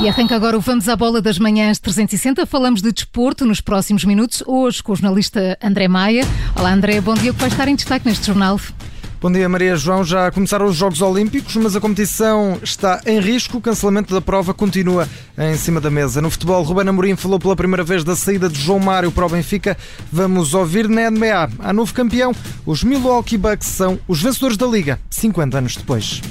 E arranca agora o Vamos à Bola das Manhãs 360. Falamos de desporto nos próximos minutos, hoje com o jornalista André Maia. Olá André, bom dia. O que vai estar em destaque neste jornal? Bom dia, Maria João. Já começaram os Jogos Olímpicos, mas a competição está em risco. O cancelamento da prova continua em cima da mesa. No futebol, Ruben Amorim falou pela primeira vez da saída de João Mário para o Benfica. Vamos ouvir na NBA. A novo campeão, os Milwaukee Bucks são os vencedores da Liga, 50 anos depois.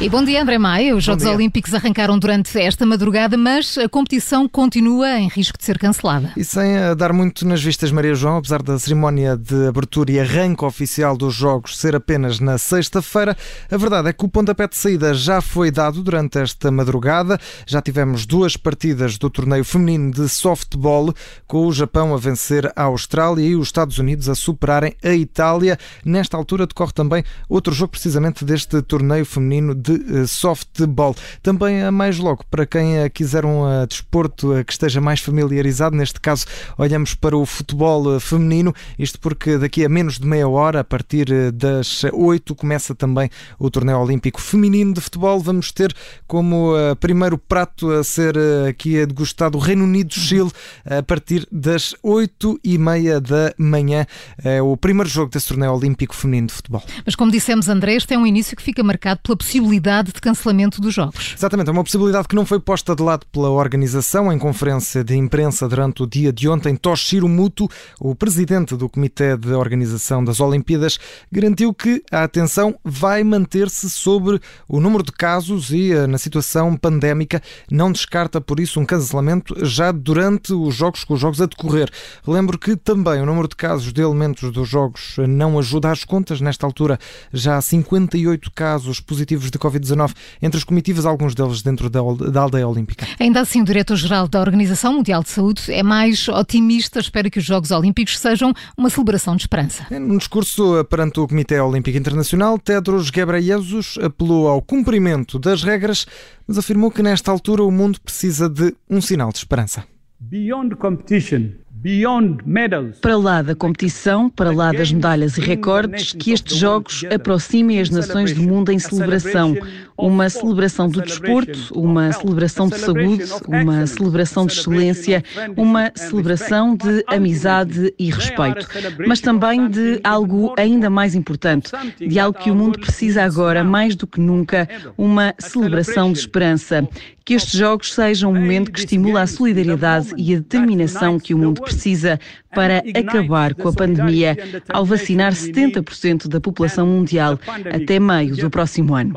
E bom dia, André Maia. Os Jogos Olímpicos arrancaram durante esta madrugada, mas a competição continua em risco de ser cancelada. E sem eh, dar muito nas vistas, Maria João, apesar da cerimónia de abertura e arranque oficial dos Jogos ser apenas na sexta-feira, a verdade é que o pontapé de saída já foi dado durante esta madrugada. Já tivemos duas partidas do torneio feminino de softball, com o Japão a vencer a Austrália e os Estados Unidos a superarem a Itália. Nesta altura decorre também outro jogo precisamente deste torneio feminino de eh, softball. Também a mais logo, para quem eh, quiser um eh, desporto que esteja mais familiarizado, neste caso olhamos para o futebol feminino, isto porque daqui a menos de meia hora, a partir das 8, começa também o torneio olímpico feminino de futebol. Vamos ter como primeiro prato a ser aqui degustado o Reino Unido-Chile a partir das 8 e meia da manhã. É o primeiro jogo desse torneio olímpico feminino de futebol. Mas como dissemos, André, este é um início que fica marcado pela possibilidade possibilidade de cancelamento dos Jogos. Exatamente, é uma possibilidade que não foi posta de lado pela organização. Em conferência de imprensa durante o dia de ontem, Toshiro Muto, o presidente do Comitê de Organização das Olimpíadas, garantiu que a atenção vai manter-se sobre o número de casos e eh, na situação pandémica. Não descarta, por isso, um cancelamento já durante os Jogos, com os Jogos a decorrer. Lembro que também o número de casos de elementos dos Jogos não ajuda às contas. Nesta altura, já há 58 casos positivos de Covid-19 Covid-19 entre as comitivas, alguns deles dentro da, da aldeia olímpica. Ainda assim, o diretor-geral da Organização Mundial de Saúde é mais otimista, espera que os Jogos Olímpicos sejam uma celebração de esperança. Num discurso perante o Comitê Olímpico Internacional, Tedros Ghebreyesus apelou ao cumprimento das regras, mas afirmou que nesta altura o mundo precisa de um sinal de esperança. Beyond competition, para lá da competição, para lá das medalhas e recordes, que estes Jogos aproximem as nações do mundo em celebração. Uma celebração do desporto, uma celebração de saúde, uma celebração de excelência, uma celebração de amizade e respeito. Mas também de algo ainda mais importante, de algo que o mundo precisa agora, mais do que nunca, uma celebração de esperança. Que estes Jogos sejam um momento que estimula a solidariedade e a determinação que o mundo precisa para acabar com a pandemia ao vacinar 70% da população mundial até maio do próximo ano.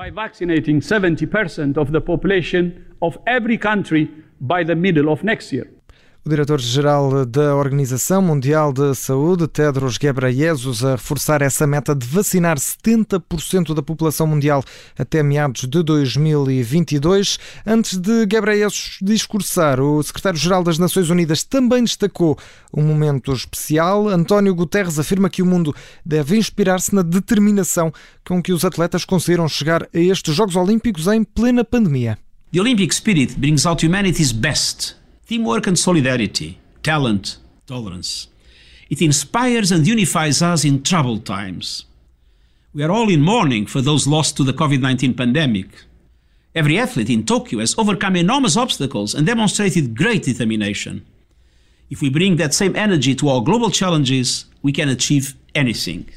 by the middle of next year. O diretor-geral da Organização Mundial de Saúde, Tedros Ghebreyesus, a reforçar essa meta de vacinar 70% da população mundial até meados de 2022. Antes de Ghebreyesus discursar, o secretário-geral das Nações Unidas também destacou um momento especial. António Guterres afirma que o mundo deve inspirar-se na determinação com que os atletas conseguiram chegar a estes Jogos Olímpicos em plena pandemia. The Olympic spirit brings out humanity's best. Teamwork and solidarity, talent, tolerance. It inspires and unifies us in troubled times. We are all in mourning for those lost to the COVID 19 pandemic. Every athlete in Tokyo has overcome enormous obstacles and demonstrated great determination. If we bring that same energy to our global challenges, we can achieve anything.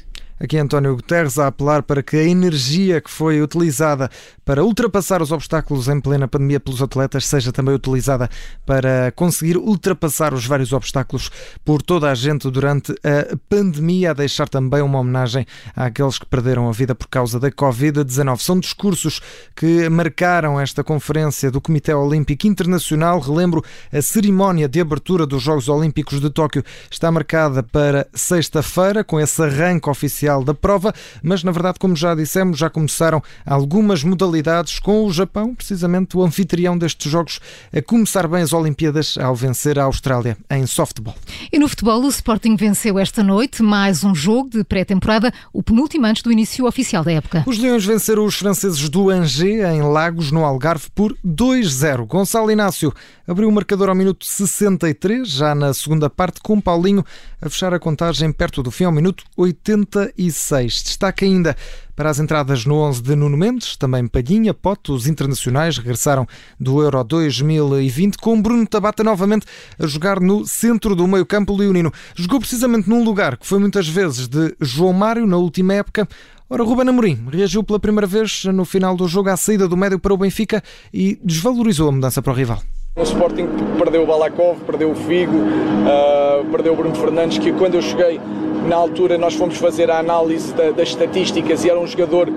Aqui António Guterres a apelar para que a energia que foi utilizada para ultrapassar os obstáculos em plena pandemia pelos atletas seja também utilizada para conseguir ultrapassar os vários obstáculos por toda a gente durante a pandemia, a deixar também uma homenagem àqueles que perderam a vida por causa da Covid-19. São discursos que marcaram esta conferência do Comitê Olímpico Internacional. Relembro, a cerimónia de abertura dos Jogos Olímpicos de Tóquio está marcada para sexta-feira, com esse arranque oficial da prova, mas na verdade, como já dissemos, já começaram algumas modalidades com o Japão, precisamente o anfitrião destes Jogos, a começar bem as Olimpíadas ao vencer a Austrália em softball. E no futebol, o Sporting venceu esta noite mais um jogo de pré-temporada, o penúltimo antes do início oficial da época. Os Leões venceram os franceses do Angers em Lagos, no Algarve, por 2-0. Gonçalo Inácio abriu o marcador ao minuto 63, já na segunda parte, com Paulinho a fechar a contagem perto do fim ao minuto 80 2006. Destaca ainda para as entradas no 11 de Nuno Mendes, também Palhinha, Pote, os internacionais regressaram do Euro 2020, com Bruno Tabata novamente a jogar no centro do meio-campo leonino. Jogou precisamente num lugar que foi muitas vezes de João Mário na última época. Ora, Ruben Amorim reagiu pela primeira vez no final do jogo à saída do médio para o Benfica e desvalorizou a mudança para o rival. O Sporting perdeu o Balakov, perdeu o Figo, uh, perdeu o Bruno Fernandes, que quando eu cheguei na altura nós fomos fazer a análise da, das estatísticas e era um jogador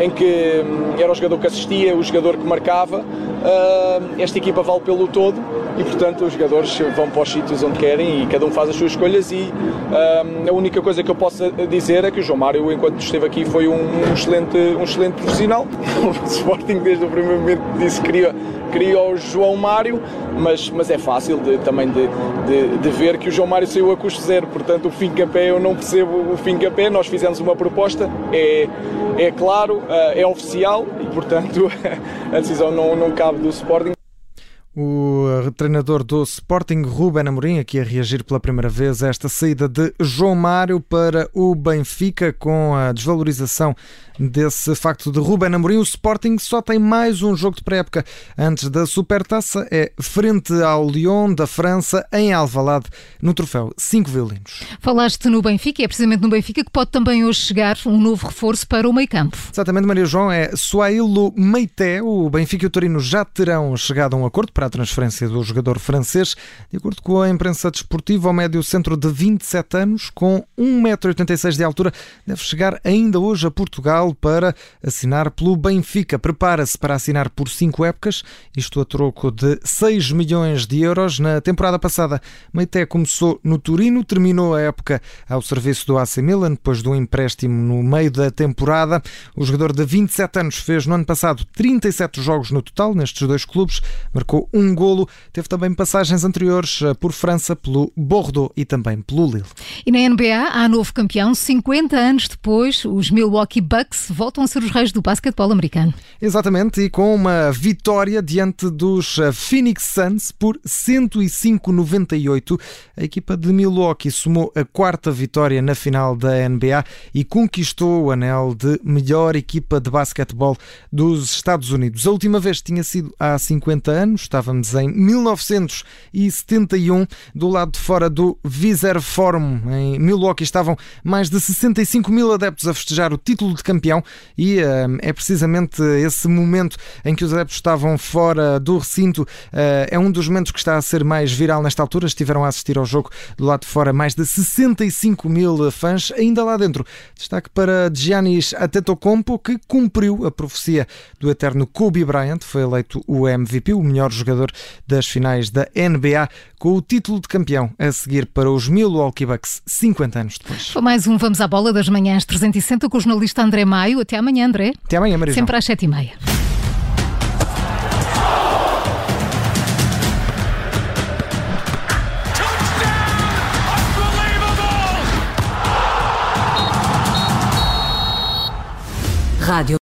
em que hum, era o jogador que assistia, o jogador que marcava. Uh, esta equipa vale pelo todo e, portanto, os jogadores vão para os sítios onde querem e cada um faz as suas escolhas. E uh, a única coisa que eu posso dizer é que o João Mário, enquanto esteve aqui, foi um, um excelente, um excelente profissional. o Sporting, desde o primeiro momento, disse que queria queria o João Mário, mas, mas é fácil de, também de, de, de, ver que o João Mário saiu a custo zero, portanto o fim capé eu não percebo o fim capé, nós fizemos uma proposta, é, é claro, eh, é oficial e portanto a decisão não, não cabe do Sporting. O treinador do Sporting, Ruben Amorim, aqui a reagir pela primeira vez a esta saída de João Mário para o Benfica, com a desvalorização desse facto de Ruben Amorim. O Sporting só tem mais um jogo de pré-época antes da Supertaça, é frente ao Lyon da França, em Alvalade, no troféu 5 violinos. Falaste no Benfica, é precisamente no Benfica que pode também hoje chegar um novo reforço para o meio campo. Exatamente, Maria João, é Suailo Meité. O Benfica e o Torino já terão chegado a um acordo para a transferência do jogador francês. De acordo com a imprensa desportiva, o médio centro de 27 anos, com 1,86m de altura, deve chegar ainda hoje a Portugal para assinar pelo Benfica. Prepara-se para assinar por cinco épocas, isto a troco de 6 milhões de euros. Na temporada passada, Meité começou no Turino, terminou a época ao serviço do AC Milan, depois de um empréstimo no meio da temporada. O jogador de 27 anos fez no ano passado 37 jogos no total nestes dois clubes, marcou um golo. Teve também passagens anteriores eh, por França, pelo Bordeaux e também pelo Lille. E na NBA há novo campeão. 50 anos depois, os Milwaukee Bucks voltam a ser os reis do basquetebol americano. Exatamente, e com uma vitória diante dos eh, Phoenix Suns por 105-98. A equipa de Milwaukee somou a quarta vitória na final da NBA e conquistou o anel de melhor equipa de basquetebol dos Estados Unidos. A última vez tinha sido há 50 anos, estávamos em 1971, do lado de fora do Viser Forum. Em Milwaukee estavam mais de 65 mil adeptos a festejar o título de campeão e uh, é precisamente esse momento em que os adeptos estavam fora do recinto. Uh, é um dos momentos que está a ser mais viral nesta altura. Estiveram a assistir ao jogo do lado de fora mais de 65 mil fãs. Ainda lá dentro, destaque para Giannis Antetokounmpo, que cumpriu a profecia do eterno Kobe Bryant. Foi eleito o MVP, o melhor jogador das finais da NBA, com o título de campeão a seguir para os Milwaukee Bucks 50 anos depois. Foi mais um Vamos à Bola das Manhãs 360 com o jornalista André Maio. Até amanhã, André. Até amanhã, Maria. Sempre às 7h30. Rádio.